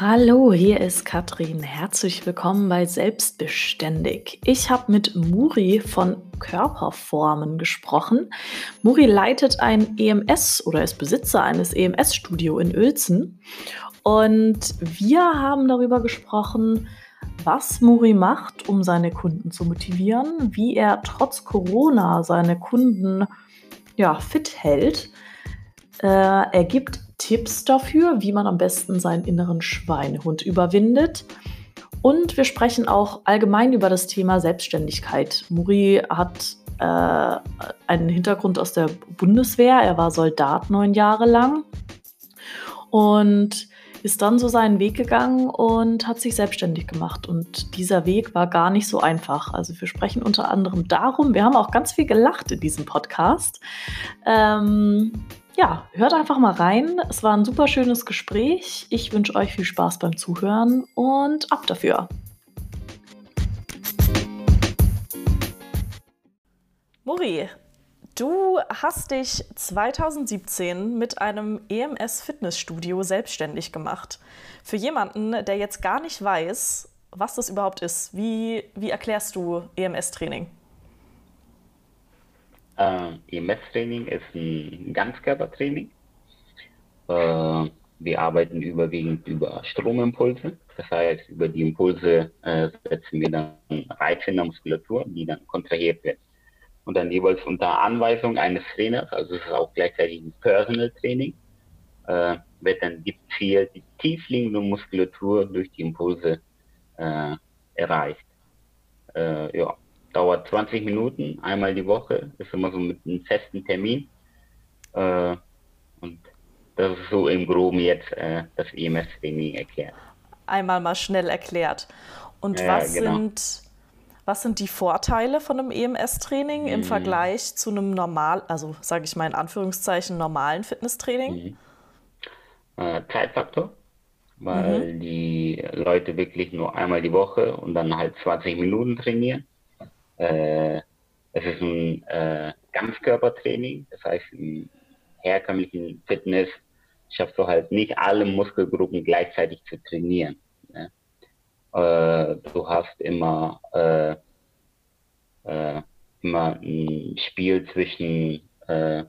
Hallo, hier ist Katrin. Herzlich willkommen bei Selbstbeständig. Ich habe mit Muri von Körperformen gesprochen. Muri leitet ein EMS oder ist Besitzer eines EMS-Studio in Uelzen. Und wir haben darüber gesprochen, was Muri macht, um seine Kunden zu motivieren, wie er trotz Corona seine Kunden ja, fit hält. Äh, er gibt Tipps dafür, wie man am besten seinen inneren Schweinehund überwindet. Und wir sprechen auch allgemein über das Thema Selbstständigkeit. Muri hat äh, einen Hintergrund aus der Bundeswehr. Er war Soldat neun Jahre lang und ist dann so seinen Weg gegangen und hat sich selbstständig gemacht. Und dieser Weg war gar nicht so einfach. Also wir sprechen unter anderem darum, wir haben auch ganz viel gelacht in diesem Podcast. Ähm, ja, hört einfach mal rein. Es war ein super schönes Gespräch. Ich wünsche euch viel Spaß beim Zuhören und ab dafür. Muri, du hast dich 2017 mit einem EMS Fitnessstudio selbstständig gemacht. Für jemanden, der jetzt gar nicht weiß, was das überhaupt ist, wie, wie erklärst du EMS-Training? Äh, EMS-Training ist ein Ganzkörpertraining. Äh, wir arbeiten überwiegend über Stromimpulse. Das heißt, über die Impulse äh, setzen wir dann Reize in der Muskulatur, die dann kontrahiert werden. Und dann jeweils unter Anweisung eines Trainers, also es ist auch gleichzeitig ein Personal Training, äh, wird dann gezielt die tiefliegende Muskulatur durch die Impulse äh, erreicht. Äh, ja, dauert 20 Minuten, einmal die Woche, ist immer so mit einem festen Termin. Äh, und das ist so im Groben jetzt äh, das EMS-Training erklärt. Einmal mal schnell erklärt. Und ja, was, genau. sind, was sind die Vorteile von einem EMS-Training mhm. im Vergleich zu einem normal, also sage ich mal in Anführungszeichen, normalen Fitnesstraining? Mhm. Äh, Zeitfaktor, weil mhm. die Leute wirklich nur einmal die Woche und dann halt 20 Minuten trainieren. Äh, es ist ein äh, Ganzkörpertraining, das heißt im herkömmlichen Fitness schaffst du halt nicht alle Muskelgruppen gleichzeitig zu trainieren. Ne? Äh, du hast immer äh, äh, immer ein Spiel zwischen, äh,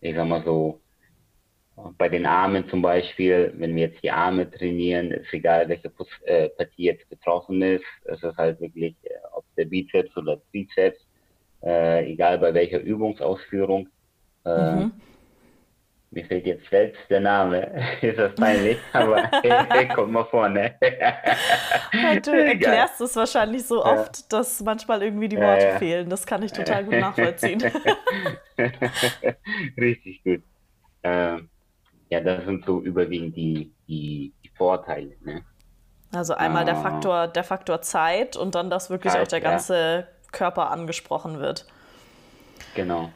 ich sag mal so, bei den Armen zum Beispiel, wenn wir jetzt die Arme trainieren, ist egal, welche äh, Partie jetzt betroffen ist. Es ist halt wirklich, äh, ob der Bizeps oder Trizeps, äh, egal bei welcher Übungsausführung. Äh, mhm. Mir fehlt jetzt selbst der Name. ist das peinlich? Aber hey, kommt mal vorne. du erklärst es wahrscheinlich so oft, ja. dass manchmal irgendwie die Worte ja. fehlen. Das kann ich total gut nachvollziehen. Richtig gut. Ähm, ja, das sind so überwiegend die, die, die Vorteile. Ne? Also einmal der Faktor, der Faktor Zeit und dann, dass wirklich Zeit, auch der ganze ja. Körper angesprochen wird. Genau.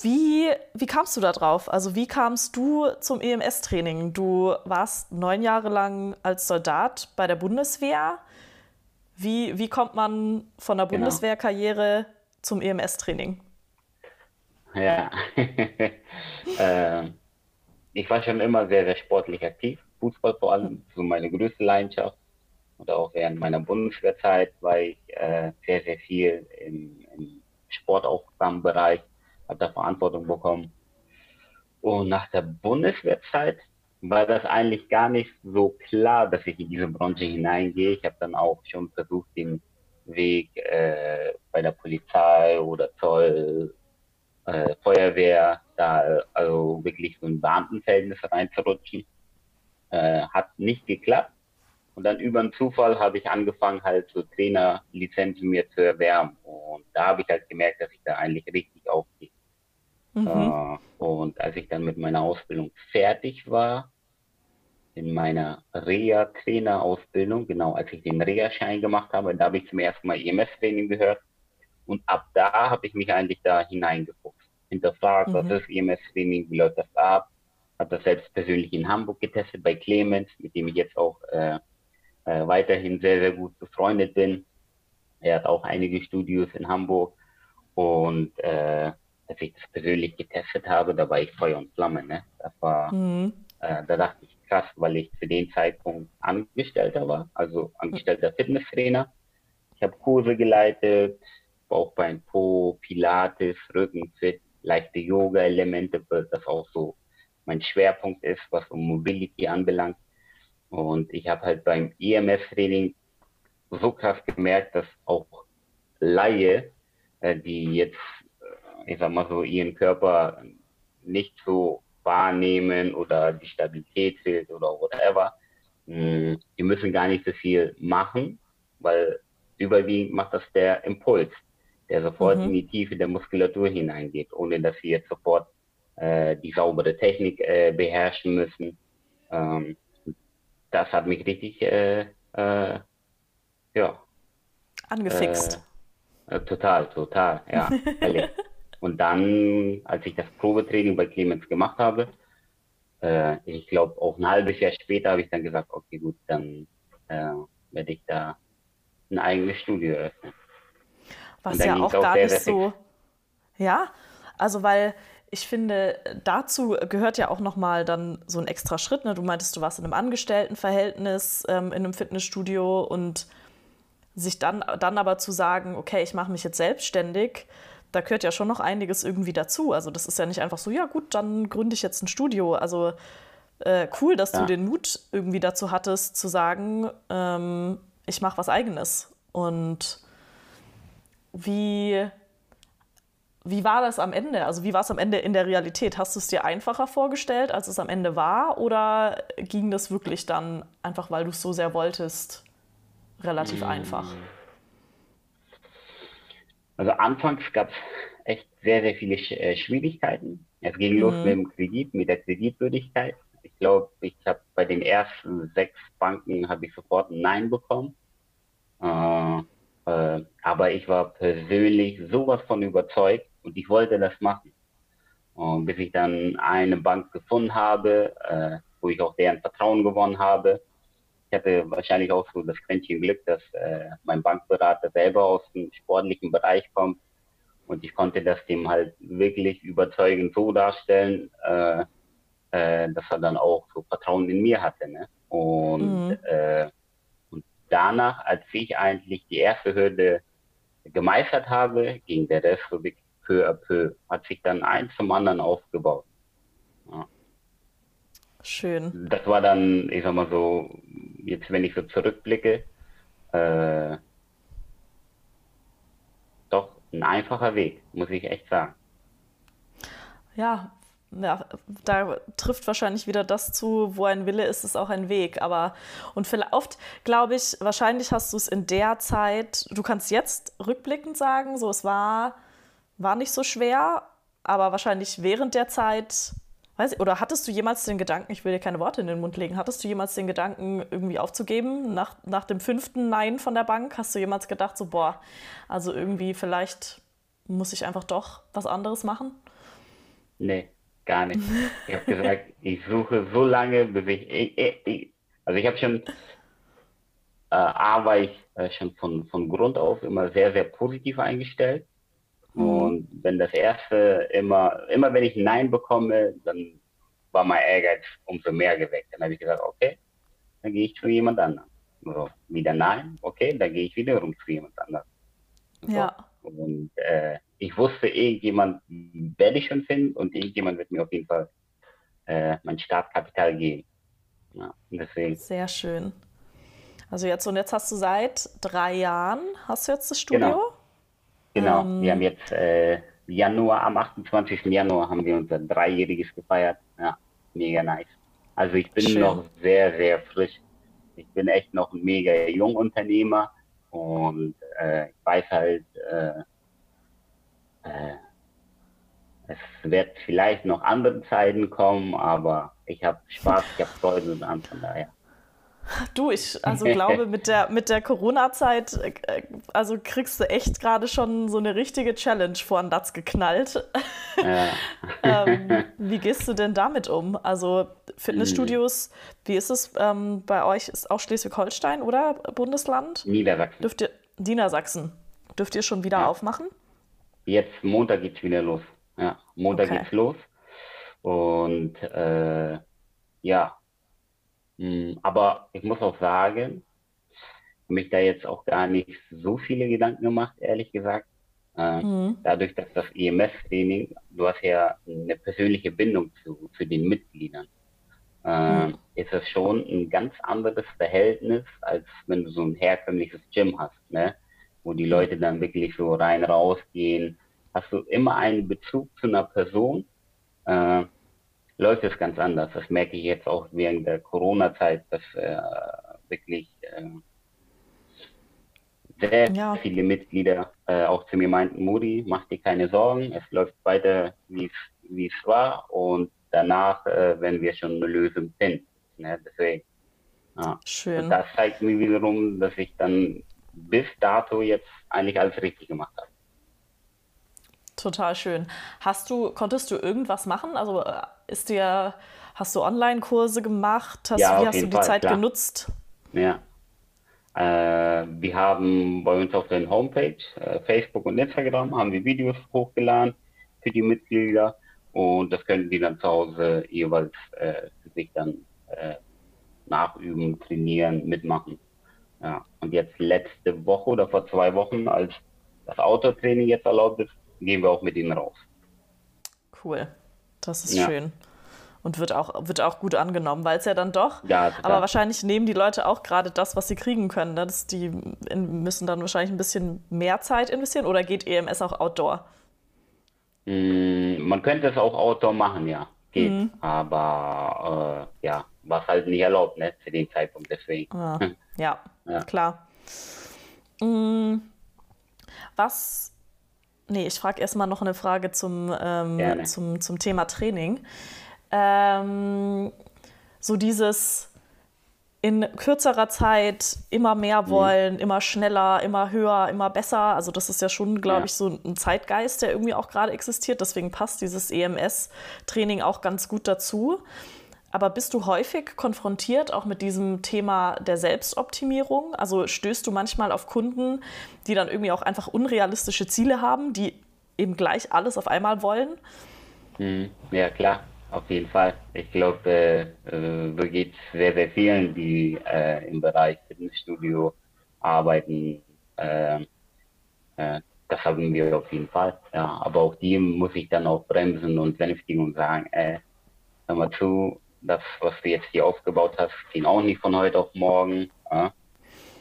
Wie, wie kamst du da drauf? Also wie kamst du zum EMS-Training? Du warst neun Jahre lang als Soldat bei der Bundeswehr. Wie, wie kommt man von der genau. Bundeswehrkarriere zum EMS-Training? Ja, äh, ich war schon immer sehr, sehr sportlich aktiv. Fußball vor allem, so meine größte Leidenschaft. Und auch während meiner Bundeswehrzeit war ich äh, sehr, sehr viel im, im Sportaufgabenbereich, habe da Verantwortung bekommen. Und nach der Bundeswehrzeit war das eigentlich gar nicht so klar, dass ich in diese Branche hineingehe. Ich habe dann auch schon versucht, den Weg äh, bei der Polizei oder Zoll äh, Feuerwehr, da also wirklich so ein Beamtenverhältnis reinzurutschen. Äh, hat nicht geklappt. Und dann über einen Zufall habe ich angefangen, halt so Trainerlizenzen mir zu erwärmen. Und da habe ich halt gemerkt, dass ich da eigentlich richtig aufgehe. Mhm. Äh, und als ich dann mit meiner Ausbildung fertig war, in meiner Reha-Trainer-Ausbildung, genau als ich den Reha-Schein gemacht habe, da habe ich zum ersten Mal EMS-Training gehört und ab da habe ich mich eigentlich da hineingefuchst, hinterfragt, mhm. was ist EMS-Training, wie läuft das ab, habe das selbst persönlich in Hamburg getestet bei Clemens, mit dem ich jetzt auch äh, äh, weiterhin sehr, sehr gut befreundet bin. Er hat auch einige Studios in Hamburg und äh, als ich das persönlich getestet habe, da war ich Feuer und Flamme. Ne? Das war, mhm. äh, da dachte ich, krass, weil ich zu dem Zeitpunkt Angestellter war, also angestellter Fitnesstrainer. Ich habe Kurse geleitet, Bauchbein, Po, Pilates, Rückenfit, leichte Yoga-Elemente, weil das auch so mein Schwerpunkt ist, was um Mobility anbelangt. Und ich habe halt beim EMS-Training so krass gemerkt, dass auch Laie, äh, die jetzt, äh, ich sag mal so, ihren Körper nicht so wahrnehmen oder die Stabilität fehlt oder whatever, mh, die müssen gar nicht so viel machen, weil überwiegend macht das der Impuls, der sofort mhm. in die Tiefe der Muskulatur hineingeht, ohne dass sie jetzt sofort äh, die saubere Technik äh, beherrschen müssen. Ähm, das hat mich richtig, äh, äh ja. Angefixt. Äh, total, total, ja. Und dann, als ich das Probetraining bei Clemens gemacht habe, äh, ich glaube auch ein halbes Jahr später habe ich dann gesagt, okay gut, dann werde ich da ein eigenes Studio eröffnen. Was ja auch gar nicht sehr so. Ja, also weil ich finde, dazu gehört ja auch nochmal dann so ein extra Schritt. Ne? Du meintest, du warst in einem Angestelltenverhältnis ähm, in einem Fitnessstudio und sich dann, dann aber zu sagen, okay, ich mache mich jetzt selbstständig, da gehört ja schon noch einiges irgendwie dazu. Also das ist ja nicht einfach so, ja gut, dann gründe ich jetzt ein Studio. Also äh, cool, dass ja. du den Mut irgendwie dazu hattest, zu sagen, ähm, ich mache was eigenes. Und wie wie war das am Ende? Also wie war es am Ende in der Realität? Hast du es dir einfacher vorgestellt, als es am Ende war? Oder ging das wirklich dann einfach, weil du es so sehr wolltest, relativ mhm. einfach? Also anfangs gab es echt sehr, sehr viele äh, Schwierigkeiten. Es ging mhm. los mit dem Kredit, mit der Kreditwürdigkeit. Ich glaube, ich habe bei den ersten sechs Banken habe ich sofort ein Nein bekommen. Äh, äh, aber ich war persönlich sowas von überzeugt, und ich wollte das machen. Und bis ich dann eine Bank gefunden habe, äh, wo ich auch deren Vertrauen gewonnen habe. Ich hatte wahrscheinlich auch so das Quäntchen Glück, dass äh, mein Bankberater selber aus dem sportlichen Bereich kommt. Und ich konnte das dem halt wirklich überzeugend so darstellen, äh, äh, dass er dann auch so Vertrauen in mir hatte. Ne? Und, mhm. äh, und danach, als ich eigentlich die erste Hürde gemeistert habe, ging der Rest so peu à peu, hat sich dann eins zum anderen aufgebaut. Ja. Schön. Das war dann, ich sag mal so, jetzt wenn ich so zurückblicke, äh, doch ein einfacher Weg, muss ich echt sagen. Ja, ja, da trifft wahrscheinlich wieder das zu, wo ein Wille ist, ist auch ein Weg. Aber und vielleicht oft glaube ich, wahrscheinlich hast du es in der Zeit, du kannst jetzt rückblickend sagen, so es war war nicht so schwer, aber wahrscheinlich während der Zeit, weiß ich, oder hattest du jemals den Gedanken, ich will dir keine Worte in den Mund legen, hattest du jemals den Gedanken, irgendwie aufzugeben? Nach, nach dem fünften Nein von der Bank, hast du jemals gedacht, so, boah, also irgendwie vielleicht muss ich einfach doch was anderes machen? Nee, gar nicht. Ich habe gesagt, ich suche so lange, bis ich, ich, ich also ich habe schon, äh, A war ich äh, schon von, von Grund auf immer sehr, sehr positiv eingestellt. Mhm. Und wenn das erste immer, immer wenn ich ein Nein bekomme, dann war mein Ehrgeiz umso mehr geweckt. Dann habe ich gesagt, okay, dann gehe ich zu jemand anderem. So, wieder Nein, okay, dann gehe ich wiederum zu jemand anderem. So. Ja. Und äh, ich wusste, irgendjemand werde ich schon finden und irgendjemand wird mir auf jeden Fall äh, mein Startkapital geben. Ja, deswegen. Sehr schön. Also jetzt und jetzt hast du seit drei Jahren, hast du jetzt das Studio? Genau. Genau, ähm, wir haben jetzt äh, Januar, am 28. Januar haben wir unser Dreijähriges gefeiert. Ja, mega nice. Also ich bin schön. noch sehr, sehr frisch. Ich bin echt noch ein mega Jungunternehmer und äh, ich weiß halt, äh, äh, es wird vielleicht noch andere Zeiten kommen, aber ich habe Spaß, ich habe Freude dran, von daher. Du, ich also glaube, mit der, mit der Corona-Zeit, äh, also kriegst du echt gerade schon so eine richtige Challenge vor den Latz geknallt. Ja. ähm, wie gehst du denn damit um? Also Fitnessstudios, wie ist es ähm, bei euch? Ist auch Schleswig-Holstein oder Bundesland? Niedersachsen. Dürft ihr, Niedersachsen. Dürft ihr schon wieder ja. aufmachen? Jetzt Montag geht's wieder los. Ja, Montag okay. geht's los. Und äh, ja, aber ich muss auch sagen, mich da jetzt auch gar nicht so viele Gedanken gemacht, ehrlich gesagt. Äh, mhm. Dadurch, dass das EMS-Training, du hast ja eine persönliche Bindung zu, zu den Mitgliedern, äh, mhm. ist es schon ein ganz anderes Verhältnis, als wenn du so ein herkömmliches Gym hast, ne? wo die Leute dann wirklich so rein rausgehen. Hast du immer einen Bezug zu einer Person, äh, läuft es ganz anders. Das merke ich jetzt auch während der Corona-Zeit, dass äh, wirklich äh, sehr ja. viele Mitglieder äh, auch zu mir meinten, Muri, mach dir keine Sorgen, es läuft weiter, wie es war und danach äh, werden wir schon eine Lösung finden. Ne? Deswegen. Ja. Schön. Und das zeigt mir wiederum, dass ich dann bis dato jetzt eigentlich alles richtig gemacht habe. Total schön. Hast du, konntest du irgendwas machen? Also äh, ist dir, hast du Online-Kurse gemacht? Hast, ja, wie hast du die Fall, Zeit klar. genutzt? Ja, äh, wir haben bei uns auf der Homepage, äh, Facebook und Instagram, haben wir Videos hochgeladen für die Mitglieder und das können die dann zu Hause jeweils äh, sich dann äh, nachüben, trainieren, mitmachen. Ja. Und jetzt letzte Woche oder vor zwei Wochen, als das Autotraining jetzt erlaubt ist, gehen wir auch mit ihnen raus. Cool, das ist ja. schön und wird auch, wird auch gut angenommen, weil es ja dann doch, ja, aber wahrscheinlich nehmen die Leute auch gerade das, was sie kriegen können. Ne? Das, die müssen dann wahrscheinlich ein bisschen mehr Zeit investieren oder geht EMS auch Outdoor? Mm, man könnte es auch Outdoor machen, ja. Geht. Mhm. Aber äh, ja, was halt nicht erlaubt, ne, zu dem Zeitpunkt deswegen. Ah, ja, ja, klar. Mhm. Was Nee, ich frage erstmal noch eine Frage zum, ähm, zum, zum Thema Training ähm, so dieses in kürzerer Zeit immer mehr mhm. wollen, mhm. immer schneller, immer höher, immer besser. Also das ist ja schon, glaube ja. ich, so ein Zeitgeist, der irgendwie auch gerade existiert. Deswegen passt dieses EMS-Training auch ganz gut dazu. Aber bist du häufig konfrontiert auch mit diesem Thema der Selbstoptimierung? Also stößt du manchmal auf Kunden, die dann irgendwie auch einfach unrealistische Ziele haben, die eben gleich alles auf einmal wollen? Mhm. Ja, klar. Auf jeden Fall. Ich glaube, äh, äh, geht es sehr, sehr vielen, die äh, im Bereich Fitnessstudio arbeiten. Äh, äh, das haben wir auf jeden Fall. Ja, aber auch die muss ich dann auch bremsen und besänftigen und sagen, äh, hör mal zu, das, was du jetzt hier aufgebaut hast, ging auch nicht von heute auf morgen. Ja?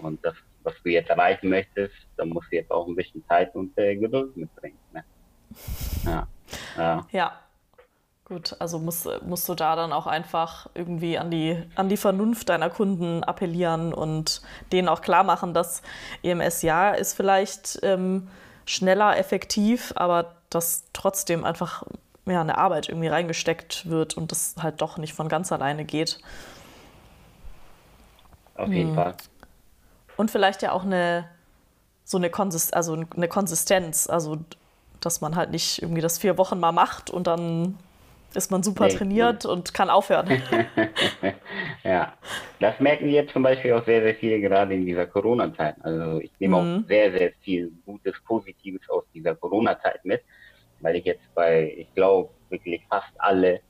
Und das, was du jetzt erreichen möchtest, da musst du jetzt auch ein bisschen Zeit und äh, Geduld mitbringen. Ne? Ja. ja. ja. Gut, also musst, musst du da dann auch einfach irgendwie an die, an die Vernunft deiner Kunden appellieren und denen auch klar machen, dass EMS ja ist vielleicht ähm, schneller, effektiv, aber dass trotzdem einfach ja, eine Arbeit irgendwie reingesteckt wird und das halt doch nicht von ganz alleine geht. Auf jeden hm. Fall. Und vielleicht ja auch eine so eine, Konsist also eine Konsistenz, also dass man halt nicht irgendwie das vier Wochen mal macht und dann ist man super nee, trainiert nee. und kann aufhören. ja, das merken wir jetzt zum Beispiel auch sehr, sehr viel gerade in dieser Corona-Zeit. Also ich nehme mhm. auch sehr, sehr viel Gutes, Positives aus dieser Corona-Zeit mit, weil ich jetzt bei, ich glaube, wirklich fast alle,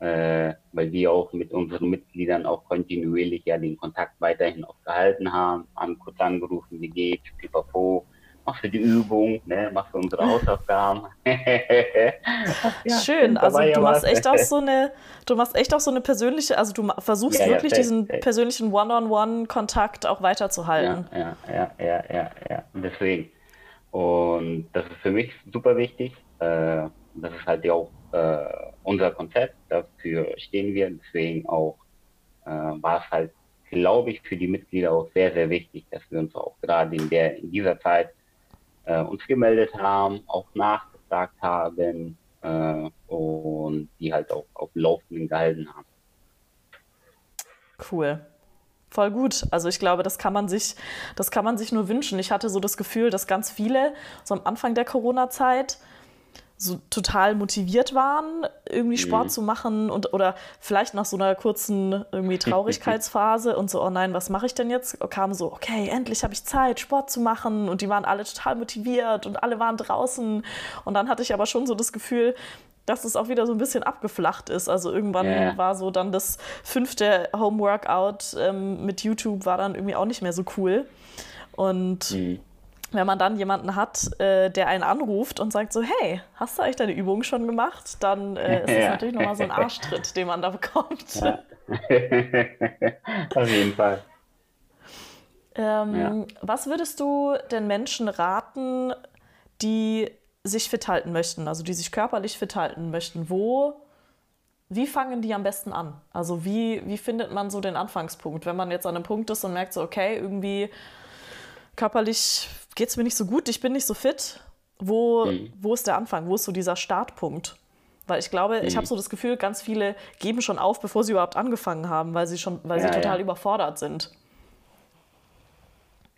äh, weil wir auch mit unseren Mitgliedern auch kontinuierlich ja den Kontakt weiterhin auch gehalten haben, haben kurz angerufen, wie geht's, pipapo, machst du die Übung, ne, machst du unsere Hausaufgaben. ja, Schön, also du machst echt auch so eine, du machst echt auch so eine persönliche, also du versuchst ja, wirklich ja, diesen persönlichen One-on-One-Kontakt auch weiterzuhalten. Ja, ja, ja, ja, ja, deswegen. Und das ist für mich super wichtig. Äh, das ist halt ja auch äh, unser Konzept, dafür stehen wir. Deswegen auch äh, war es halt glaube ich, für die Mitglieder auch sehr, sehr wichtig, dass wir uns auch gerade in, der, in dieser Zeit uns gemeldet haben, auch nachgefragt haben und die halt auch auf Laufenden gehalten haben. Cool. Voll gut. Also ich glaube, das kann man sich, das kann man sich nur wünschen. Ich hatte so das Gefühl, dass ganz viele so am Anfang der Corona-Zeit so total motiviert waren, irgendwie Sport mhm. zu machen und oder vielleicht nach so einer kurzen irgendwie Traurigkeitsphase und so, oh nein, was mache ich denn jetzt? Kam so, okay, endlich habe ich Zeit, Sport zu machen und die waren alle total motiviert und alle waren draußen und dann hatte ich aber schon so das Gefühl, dass es auch wieder so ein bisschen abgeflacht ist. Also irgendwann ja. war so dann das fünfte Homeworkout ähm, mit YouTube war dann irgendwie auch nicht mehr so cool. Und mhm. Wenn man dann jemanden hat, äh, der einen anruft und sagt so, hey, hast du eigentlich deine Übung schon gemacht? Dann äh, ist das ja. natürlich nochmal so ein Arschtritt, den man da bekommt. Ja. Auf jeden Fall. Ähm, ja. Was würdest du den Menschen raten, die sich fit halten möchten, also die sich körperlich fit halten möchten? Wo, wie fangen die am besten an? Also wie, wie findet man so den Anfangspunkt, wenn man jetzt an einem Punkt ist und merkt so, okay, irgendwie körperlich geht es mir nicht so gut, ich bin nicht so fit. Wo, mhm. wo ist der Anfang? Wo ist so dieser Startpunkt? Weil ich glaube, mhm. ich habe so das Gefühl, ganz viele geben schon auf, bevor sie überhaupt angefangen haben, weil sie schon, weil ja, sie total ja. überfordert sind.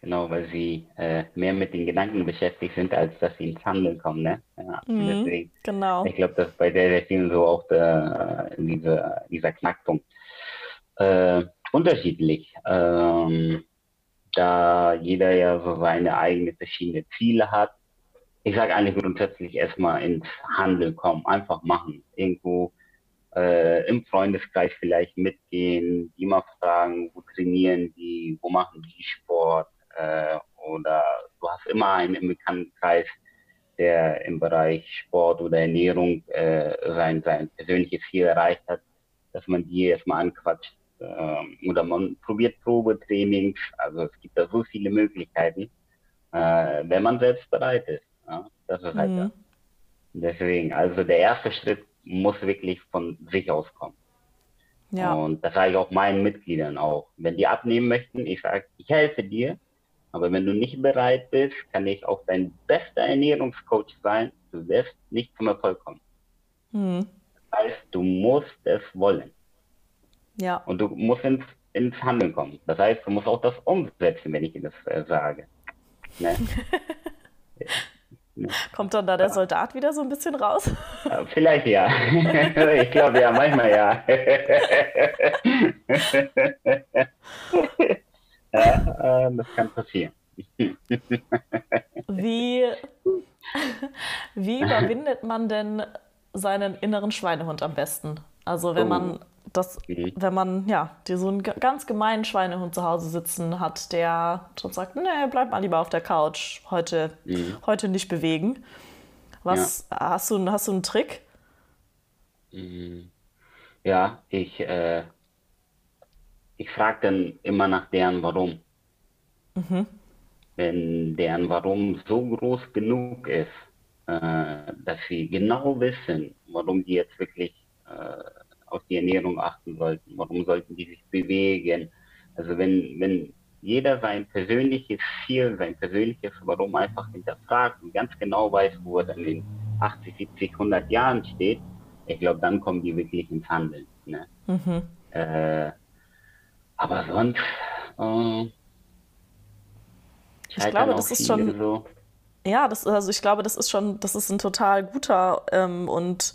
Genau, weil sie äh, mehr mit den Gedanken beschäftigt sind, als dass sie ins Handeln kommen. Ne? Ja, mhm, deswegen, genau. Ich glaube, das ist bei sehr, sehr vielen so auch der, diese, dieser Knackpunkt. Äh, unterschiedlich, ähm, da jeder ja so seine eigenen verschiedene Ziele hat. Ich sage eigentlich grundsätzlich erstmal ins Handeln kommen, einfach machen. Irgendwo äh, im Freundeskreis vielleicht mitgehen, die mal fragen, wo trainieren die, wo machen die Sport, äh, oder du hast immer einen im Bekanntenkreis, der im Bereich Sport oder Ernährung äh, sein, sein persönliches Ziel erreicht hat, dass man die erstmal anquatscht. Äh, oder man probiert Probetrainings. Also es gibt da so viele Möglichkeiten, äh, wenn man selbst bereit ist. Ja? Das ist halt mhm. das. Deswegen, also der erste Schritt muss wirklich von sich aus kommen. Ja. Und das sage ich auch meinen Mitgliedern auch. Wenn die abnehmen möchten, ich sage, ich helfe dir, aber wenn du nicht bereit bist, kann ich auch dein bester Ernährungscoach sein. Du wirst nicht zum Erfolg kommen. Hm. Das heißt, du musst es wollen. Ja. Und du musst ins, ins Handeln kommen. Das heißt, du musst auch das umsetzen, wenn ich dir das äh, sage. Ne? Kommt dann da der Soldat wieder so ein bisschen raus? Vielleicht ja. ich glaube ja, manchmal ja. Ja, äh, das kann passieren. wie, wie überwindet man denn seinen inneren Schweinehund am besten? Also wenn man oh. das, mhm. wenn man ja die, so einen ganz gemeinen Schweinehund zu Hause sitzen hat, der schon sagt, nee, bleib mal lieber auf der Couch, heute, mhm. heute nicht bewegen. Was ja. hast du, hast du einen Trick? Mhm. Ja, ich äh, ich frage dann immer nach deren Warum. Mhm. Wenn deren Warum so groß genug ist, äh, dass sie genau wissen, warum die jetzt wirklich äh, auf die Ernährung achten sollten, warum sollten die sich bewegen. Also wenn, wenn jeder sein persönliches Ziel, sein persönliches Warum einfach hinterfragt und ganz genau weiß, wo er dann in 80, 70, 100 Jahren steht, ich glaube, dann kommen die wirklich ins Handeln. Ne? Mhm. Äh, aber sonst, äh, ich glaube, das ist schon. So. Ja, das, also ich glaube, das ist schon, das ist ein total guter ähm, und,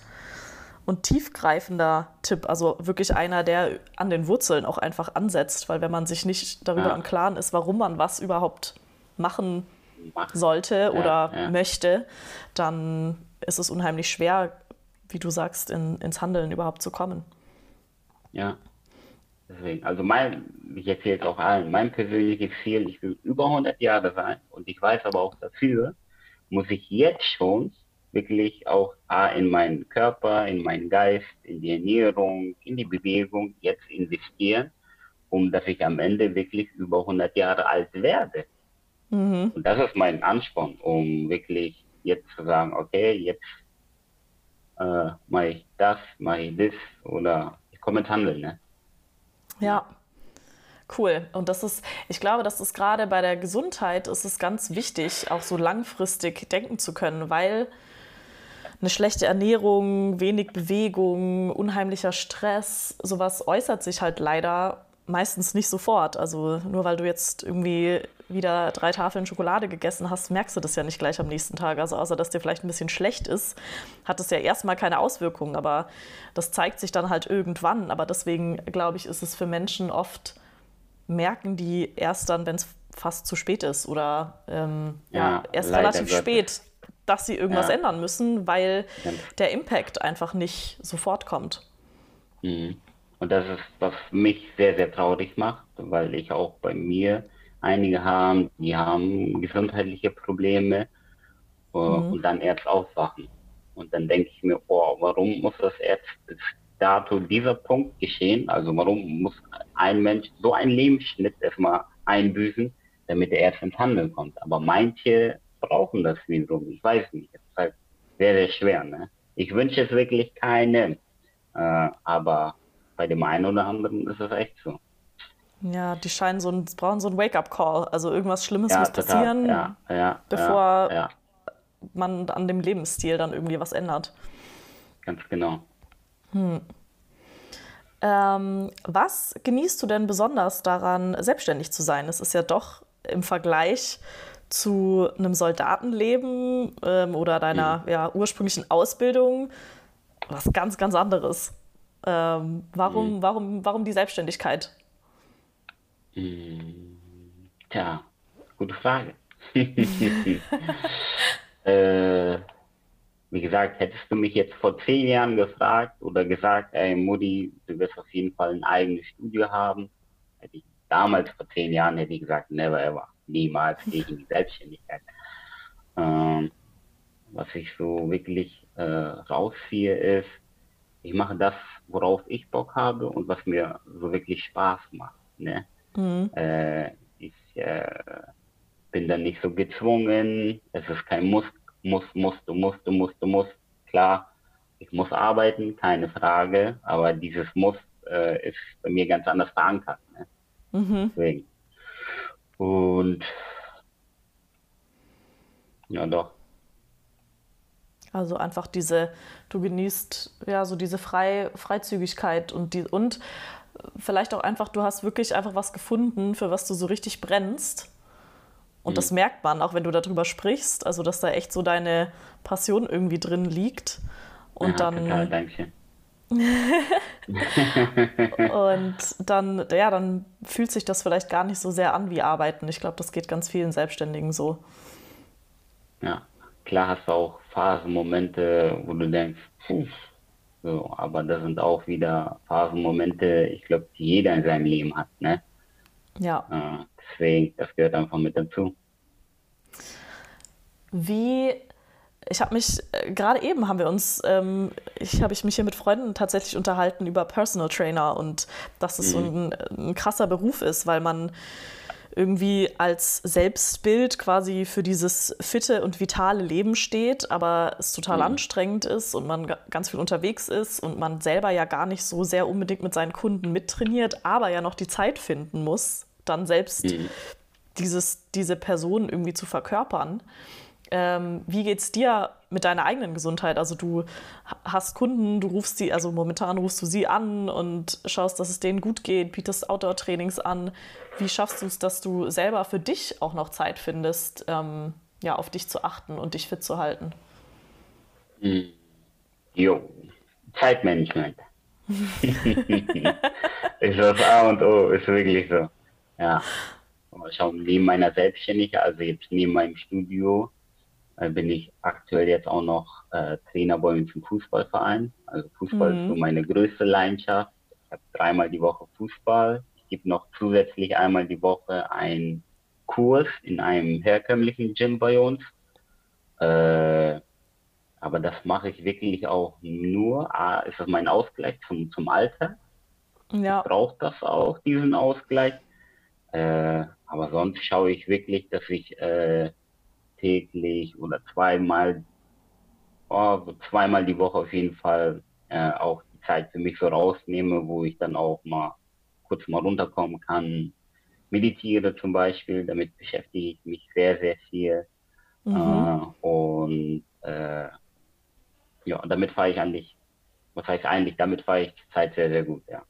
und tiefgreifender Tipp. Also wirklich einer, der an den Wurzeln auch einfach ansetzt, weil wenn man sich nicht darüber ja. im Klaren ist, warum man was überhaupt machen sollte ja, oder ja. möchte, dann ist es unheimlich schwer, wie du sagst, in, ins Handeln überhaupt zu kommen. Ja, Deswegen, also mein, ich erzähle es auch allen, mein persönliches Ziel, ich will über 100 Jahre sein und ich weiß aber auch dafür, muss ich jetzt schon wirklich auch A, in meinen Körper, in meinen Geist, in die Ernährung, in die Bewegung jetzt investieren, um dass ich am Ende wirklich über 100 Jahre alt werde. Mhm. Und das ist mein Ansporn, um wirklich jetzt zu sagen, okay, jetzt äh, mache ich das, mache ich das oder ich komme ins Handeln. Ne? Ja. Cool. Und das ist, ich glaube, das ist gerade bei der Gesundheit ist es ganz wichtig, auch so langfristig denken zu können, weil eine schlechte Ernährung, wenig Bewegung, unheimlicher Stress, sowas äußert sich halt leider meistens nicht sofort. Also nur weil du jetzt irgendwie wieder drei Tafeln Schokolade gegessen hast, merkst du das ja nicht gleich am nächsten Tag. Also außer dass dir vielleicht ein bisschen schlecht ist, hat es ja erstmal keine Auswirkungen. Aber das zeigt sich dann halt irgendwann. Aber deswegen glaube ich, ist es für Menschen oft, merken die erst dann, wenn es fast zu spät ist oder ähm, ja, ja, erst relativ spät dass sie irgendwas ja. ändern müssen, weil der Impact einfach nicht sofort kommt. Mhm. Und das ist, was mich sehr, sehr traurig macht, weil ich auch bei mir einige haben, die haben gesundheitliche Probleme äh, mhm. und dann erst aufwachen. Und dann denke ich mir, oh, warum muss das erst bis dato dieser Punkt geschehen? Also warum muss ein Mensch so einen Lebensschnitt erstmal einbüßen, damit er erst ins Handeln kommt? Aber manche brauchen das wiederum. Ich weiß nicht. Es ist halt sehr, sehr schwer. Ne? Ich wünsche es wirklich keinem. Äh, aber bei dem einen oder anderen ist es echt so. Ja, die scheinen so ein, brauchen so einen Wake-up-Call. Also irgendwas Schlimmes ja, muss passieren, ja, ja, bevor man an dem Lebensstil dann irgendwie was ändert. Ganz genau. Hm. Ähm, was genießt du denn besonders daran, selbstständig zu sein? Es ist ja doch im Vergleich zu einem Soldatenleben ähm, oder deiner mhm. ja, ursprünglichen Ausbildung was ganz, ganz anderes. Ähm, warum, mhm. warum, warum die Selbstständigkeit? Mhm. Tja, gute Frage. äh, wie gesagt, hättest du mich jetzt vor zehn Jahren gefragt oder gesagt, ey Mutti, du wirst auf jeden Fall ein eigenes Studio haben, hätte ich damals vor zehn Jahren hätte ich gesagt, never ever, niemals in die Selbstständigkeit. Ähm, was ich so wirklich äh, rausziehe, ist, ich mache das, worauf ich Bock habe und was mir so wirklich Spaß macht. Ne? Mhm. Äh, ich äh, bin dann nicht so gezwungen, es ist kein Muss, muss, muss, du musst, du musst, du musst. Klar, ich muss arbeiten, keine Frage, aber dieses Muss äh, ist bei mir ganz anders verankert. Ne? Mhm. Deswegen. Und ja, doch. Also einfach diese, du genießt ja so diese Frei, Freizügigkeit und die und vielleicht auch einfach, du hast wirklich einfach was gefunden, für was du so richtig brennst. Und mhm. das merkt man, auch wenn du darüber sprichst, also dass da echt so deine Passion irgendwie drin liegt. Und ja, dann. Total, danke. und dann, ja, dann fühlt sich das vielleicht gar nicht so sehr an wie Arbeiten. Ich glaube, das geht ganz vielen Selbstständigen so. Ja, klar hast du auch Phasenmomente, wo du denkst, puh, so, aber das sind auch wieder Phasenmomente, ich glaube, die jeder in seinem Leben hat, ne? Ja. Äh, deswegen, das gehört einfach mit dazu. Wie, ich habe mich, äh, gerade eben haben wir uns, ähm, ich habe ich mich hier mit Freunden tatsächlich unterhalten über Personal Trainer und dass es mhm. so ein, ein krasser Beruf ist, weil man irgendwie als Selbstbild quasi für dieses fitte und vitale Leben steht, aber es total mhm. anstrengend ist und man ganz viel unterwegs ist und man selber ja gar nicht so sehr unbedingt mit seinen Kunden mittrainiert, aber ja noch die Zeit finden muss, dann selbst mhm. dieses, diese Person irgendwie zu verkörpern. Ähm, wie geht's dir mit deiner eigenen Gesundheit? Also du hast Kunden, du rufst sie, also momentan rufst du sie an und schaust, dass es denen gut geht, bietest Outdoor-Trainings an. Wie schaffst du es, dass du selber für dich auch noch Zeit findest, ähm, ja, auf dich zu achten und dich fit zu halten? Hm. Jo, Zeitmanagement. ist das A und O, ist wirklich so. Ja. Schau, neben meiner Selbstständigkeit, also jetzt neben meinem Studio, bin ich aktuell jetzt auch noch äh, Trainer bei uns im Fußballverein. Also Fußball mhm. ist so meine größte Leidenschaft. Ich habe dreimal die Woche Fußball. Ich gebe noch zusätzlich einmal die Woche einen Kurs in einem herkömmlichen Gym bei uns. Äh, aber das mache ich wirklich auch nur, A, ist das mein Ausgleich zum, zum Alter. Ja. Ich brauche das auch, diesen Ausgleich. Äh, aber sonst schaue ich wirklich, dass ich äh, täglich oder zweimal, oh, zweimal die Woche auf jeden Fall äh, auch die Zeit für mich so rausnehme, wo ich dann auch mal kurz mal runterkommen kann. Meditiere zum Beispiel, damit beschäftige ich mich sehr, sehr viel. Mhm. Äh, und äh, ja, damit fahre ich eigentlich, was heißt eigentlich, damit fahre ich die Zeit sehr, sehr gut, ja.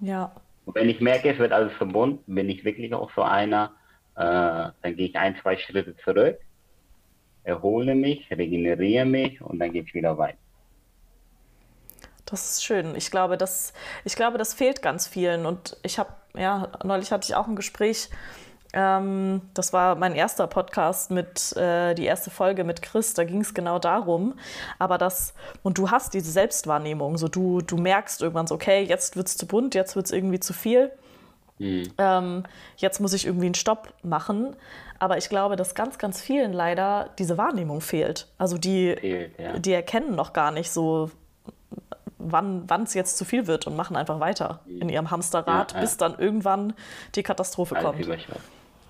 Ja. Und wenn ich merke, es wird alles verbunden, bin ich wirklich auch so einer, äh, dann gehe ich ein, zwei Schritte zurück erhole mich, regeneriere mich und dann geht es wieder weiter. Das ist schön. Ich glaube, das, ich glaube, das fehlt ganz vielen. Und ich habe, ja, neulich hatte ich auch ein Gespräch Ähm, das war mein erster Podcast mit, äh, die erste Folge mit Chris, da ging es genau darum. Aber das, und du hast diese Selbstwahrnehmung, so du, du merkst irgendwann so, okay, jetzt wird es zu bunt, jetzt wird es irgendwie zu viel. Mhm. Ähm, jetzt muss ich irgendwie einen Stopp machen. Aber ich glaube, dass ganz, ganz vielen leider diese Wahrnehmung fehlt. Also die, fehlt, ja. die erkennen noch gar nicht so, wann es jetzt zu viel wird und machen einfach weiter in ihrem Hamsterrad, ja, ja. bis dann irgendwann die Katastrophe Alles kommt.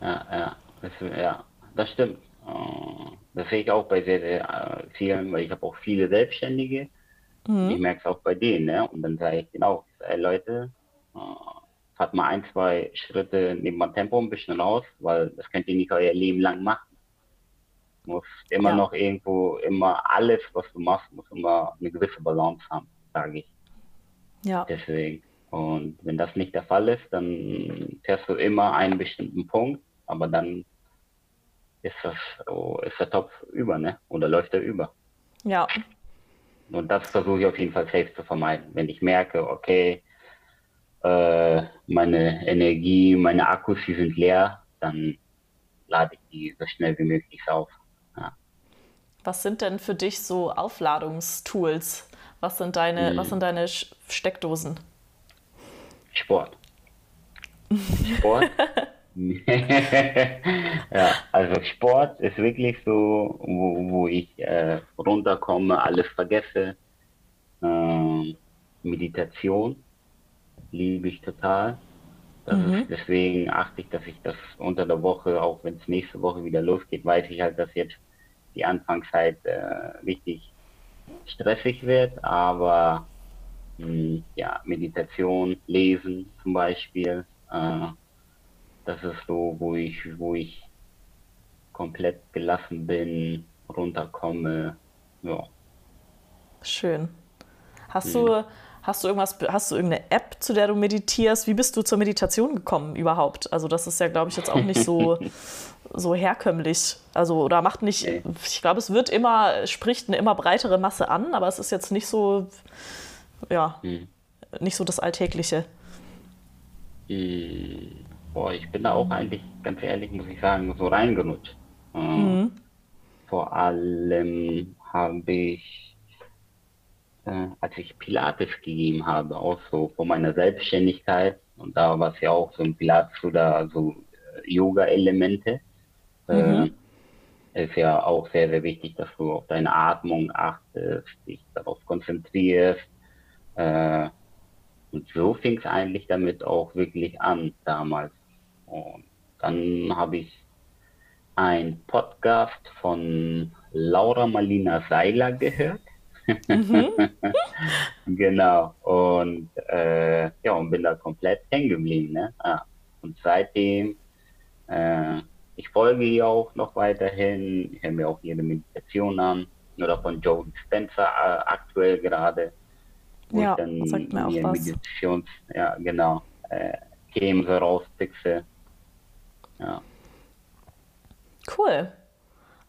Ja, ja, das, ja, das stimmt. Äh, das sehe ich auch bei sehr, sehr äh, vielen, weil ich habe auch viele Selbstständige. Mhm. Ich merke es auch bei denen. Ne? Und dann sage ich genau, ey Leute, fahrt mal ein, zwei Schritte neben dem Tempo ein bisschen raus, weil das könnt ihr nicht euer Leben lang machen. Du musst immer ja. noch irgendwo, immer alles, was du machst, muss immer eine gewisse Balance haben sage ich. Ja. Deswegen. Und wenn das nicht der Fall ist, dann fährst du immer einen bestimmten Punkt, aber dann ist das oh, ist der Topf über, ne? Oder läuft er über. Ja. Und das versuche ich auf jeden Fall safe zu vermeiden. Wenn ich merke, okay, äh, meine Energie, meine Akkus, die sind leer, dann lade ich die so schnell wie möglich auf. Ja. Was sind denn für dich so Aufladungstools? Was sind deine, hm. was sind deine Steckdosen? Sport. Sport. ja, also Sport ist wirklich so, wo, wo ich äh, runterkomme, alles vergesse. Ähm, Meditation liebe ich total. Mhm. Ist, deswegen achte ich, dass ich das unter der Woche, auch wenn es nächste Woche wieder losgeht, weiß ich halt, dass jetzt die Anfangszeit äh, wichtig stressig wird, aber mh, hm, ja, Meditation, Lesen zum Beispiel, äh, das ist so, wo ich, wo ich komplett gelassen bin, runterkomme. Ja. Schön. Hast mhm. du Hast du irgendwas, hast du irgendeine App, zu der du meditierst? Wie bist du zur Meditation gekommen überhaupt? Also das ist ja, glaube ich, jetzt auch nicht so, so herkömmlich. Also oder macht nicht, ich glaube, es wird immer, spricht eine immer breitere Masse an, aber es ist jetzt nicht so, ja, hm. nicht so das Alltägliche. Hm. Boah, ich bin da auch eigentlich, ganz ehrlich, muss ich sagen, so reingerutscht. Mhm. Vor allem habe ich äh, als ich Pilates gegeben habe, auch so von meiner Selbstständigkeit. Und da war es ja auch so ein Pilates oder so äh, Yoga-Elemente. Mhm. Äh, ist ja auch sehr, sehr wichtig, dass du auf deine Atmung achtest, dich darauf konzentrierst. Äh, und so fing es eigentlich damit auch wirklich an damals. Und dann habe ich ein Podcast von Laura Malina Seiler gehört. Mhm. genau. Und äh, ja, und bin da komplett hängen geblieben. Ne? Ja. Und seitdem, äh, ich folge ihr auch noch weiterhin, ich höre mir auch ihre Meditation an, oder von Joe Spencer äh, aktuell gerade. Ja, dann sagt mir auch was. Meditations, ja, genau, äh, Themen so rauspixe. Ja. Cool.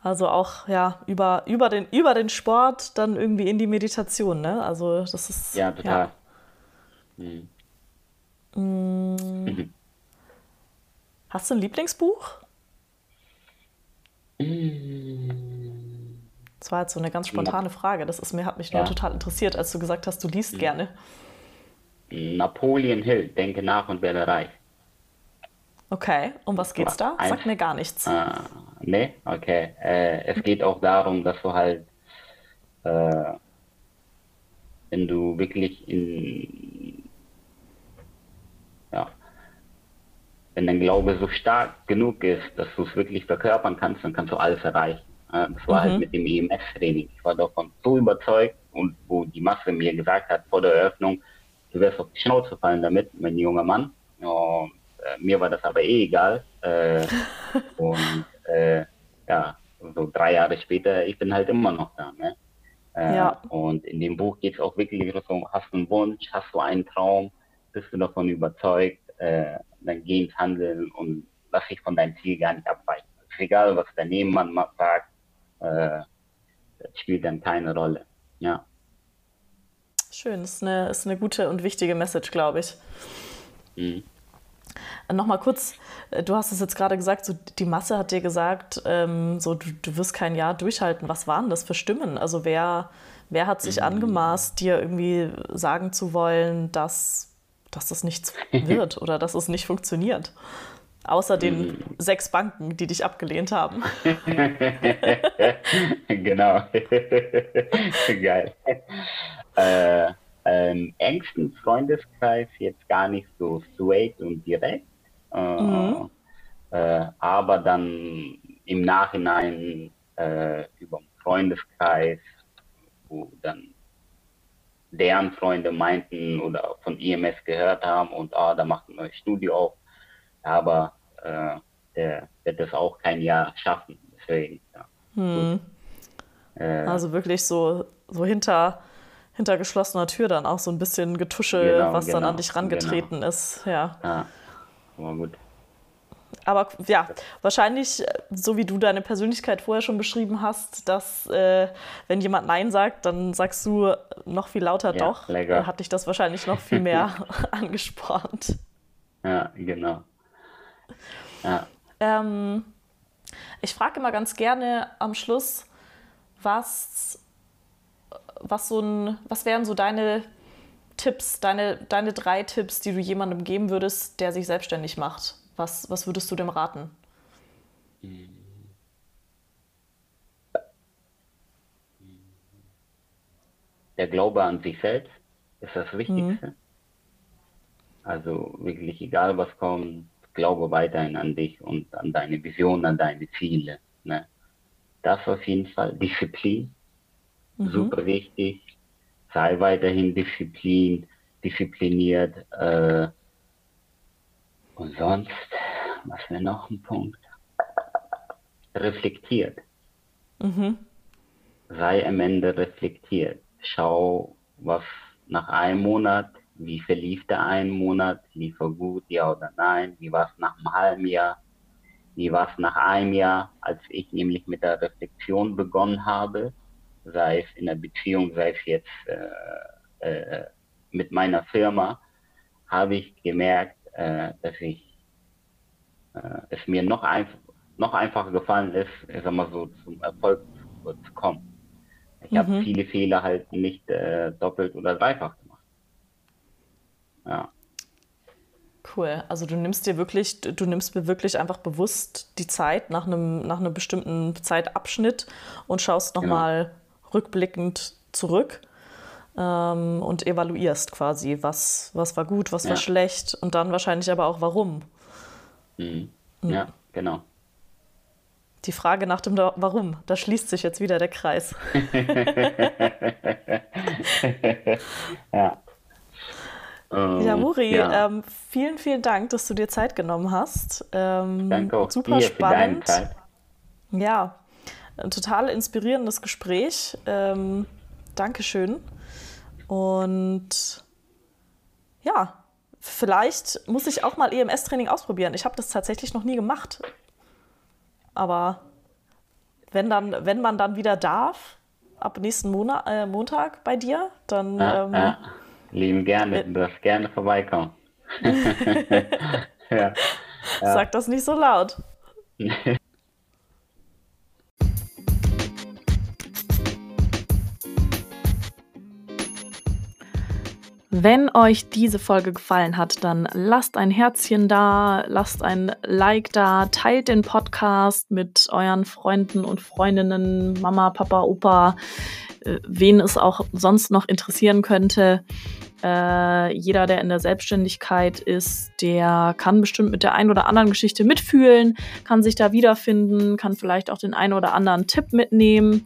Also auch ja über, über, den, über den Sport dann irgendwie in die Meditation, ne? Also das ist. Ja, total. Ja. Hm. Mhm. Hast du ein Lieblingsbuch? Mhm. Das war jetzt so eine ganz spontane Frage. Das ist mir, hat mich ja. nur total interessiert, als du gesagt hast, du liest mhm. gerne. Napoleon Hill, denke nach und werde reich. Okay, um was geht's da? Sag mir gar nichts. Äh, nee, okay. Äh, es geht auch darum, dass du halt, äh, wenn du wirklich in, ja, wenn dein Glaube so stark genug ist, dass du es wirklich verkörpern kannst, dann kannst du alles erreichen. Äh, das war halt mhm. halt mit dem EMS-Training. Ich war davon so überzeugt und wo die Masse mir gesagt hat vor der Eröffnung, du wirst auf die Schnauze fallen damit, mein junger Mann. Und äh, mir war das aber eh egal. Äh, und äh, ja, so drei Jahre später, ich bin halt immer noch da. Ne? Äh, ja. Und in dem Buch geht es auch wirklich so, hast du einen Wunsch, hast du einen Traum, bist du davon überzeugt, äh, dann geh ins Handeln und lass dich von deinem Ziel gar nicht abweichen. ist egal, was der Nebenmann sagt, äh, das spielt dann keine Rolle. Ja. Schön, das ist eine, ist eine gute und wichtige Message, glaube ich. Mhm. Nochmal kurz, äh, du hast es jetzt gerade gesagt, so die Masse hat dir gesagt, ähm, so du, du wirst kein Jahr durchhalten. Was waren das für Stimmen? Also wer, wer hat sich mhm. angemaßt, dir irgendwie sagen zu wollen, dass, dass das nichts wird oder dass es nicht funktioniert? Außer den mhm. sechs Banken, die dich abgelehnt haben. genau. Geil. Äh, ähm, engsten Freundeskreis jetzt gar nicht so straight und direkt, äh, mhm. äh, aber dann im Nachhinein äh, über den Freundeskreis, wo dann deren Freunde meinten oder von IMS gehört haben und ah, da macht ein neues Studio auf, aber äh, der wird das auch kein Jahr schaffen, deswegen. Ja. Hm. Also wirklich so, so hinter hinter geschlossener Tür dann auch so ein bisschen Getusche, genau, was genau, dann an dich rangetreten genau. ist. Ja. ja, war gut. Aber ja, wahrscheinlich, so wie du deine Persönlichkeit vorher schon beschrieben hast, dass äh, wenn jemand Nein sagt, dann sagst du noch viel lauter ja, doch. Lecker. Hat dich das wahrscheinlich noch viel mehr angespornt. Ja, genau. Ja. Ähm, ich frage immer ganz gerne am Schluss, was was so ein, was wären so deine Tipps, deine, deine drei Tipps, die du jemandem geben würdest, der sich selbstständig macht? Was, was würdest du dem raten? Der Glaube an sich selbst ist das Wichtigste. Mhm. Also wirklich egal was kommt, glaube weiterhin an dich und an deine Vision, an deine Ziele. Ne? Das auf jeden Fall. Disziplin mhm. super wichtig. Sei weiterhin disziplin, diszipliniert. Äh, und sonst, was wäre noch ein Punkt? Reflektiert. Mhm. Sei am Ende reflektiert. Schau, was nach einem Monat, wie verlief der ein Monat, lief er gut, ja oder nein, wie war es nach einem halben Jahr, wie war es nach einem Jahr, als ich nämlich mit der Reflexion begonnen habe, sei es in der Beziehung, sei es jetzt äh, äh, mit meiner Firma, habe ich gemerkt, äh, dass ich äh, es mir noch, einf noch einfacher gefallen ist, ich sag mal so, zum Erfolg zu, zu kommen. Ich mhm. habe viele Fehler halt nicht äh, doppelt oder dreifach gemacht. Ja. Cool. Also du nimmst dir wirklich, du nimmst mir wirklich einfach bewusst die Zeit nach einem, nach einem bestimmten Zeitabschnitt und schaust nochmal genau rückblickend zurück ähm, und evaluierst quasi, was, was war gut, was ja. war schlecht und dann wahrscheinlich aber auch warum. Mhm. Ja, mhm. genau. Die Frage nach dem Warum, da schließt sich jetzt wieder der Kreis. ja. Ja, Muri, ja. Ähm, vielen, vielen Dank, dass du dir Zeit genommen hast. Ähm, Danke auch super dir spannend. Für deine Zeit. Ja, ein total inspirierendes Gespräch. Ähm, Dankeschön. Und ja, vielleicht muss ich auch mal EMS-Training ausprobieren. Ich habe das tatsächlich noch nie gemacht. Aber wenn, dann, wenn man dann wieder darf, ab nächsten Monat, äh, Montag bei dir, dann. Ja, ähm, ja. Lieben gerne, du darfst gerne vorbeikommen. ja. Sag das nicht so laut. Wenn euch diese Folge gefallen hat, dann lasst ein Herzchen da, lasst ein Like da, teilt den Podcast mit euren Freunden und Freundinnen, Mama, Papa, Opa, äh, wen es auch sonst noch interessieren könnte. Äh, jeder, der in der Selbstständigkeit ist, der kann bestimmt mit der einen oder anderen Geschichte mitfühlen, kann sich da wiederfinden, kann vielleicht auch den einen oder anderen Tipp mitnehmen,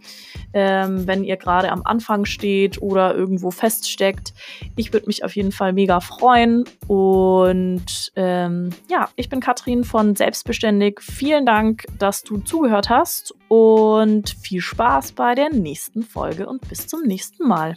ähm, wenn ihr gerade am Anfang steht oder irgendwo feststeckt. Ich würde mich auf jeden Fall mega freuen. Und ähm, ja, ich bin Katrin von Selbstbeständig. Vielen Dank, dass du zugehört hast und viel Spaß bei der nächsten Folge und bis zum nächsten Mal.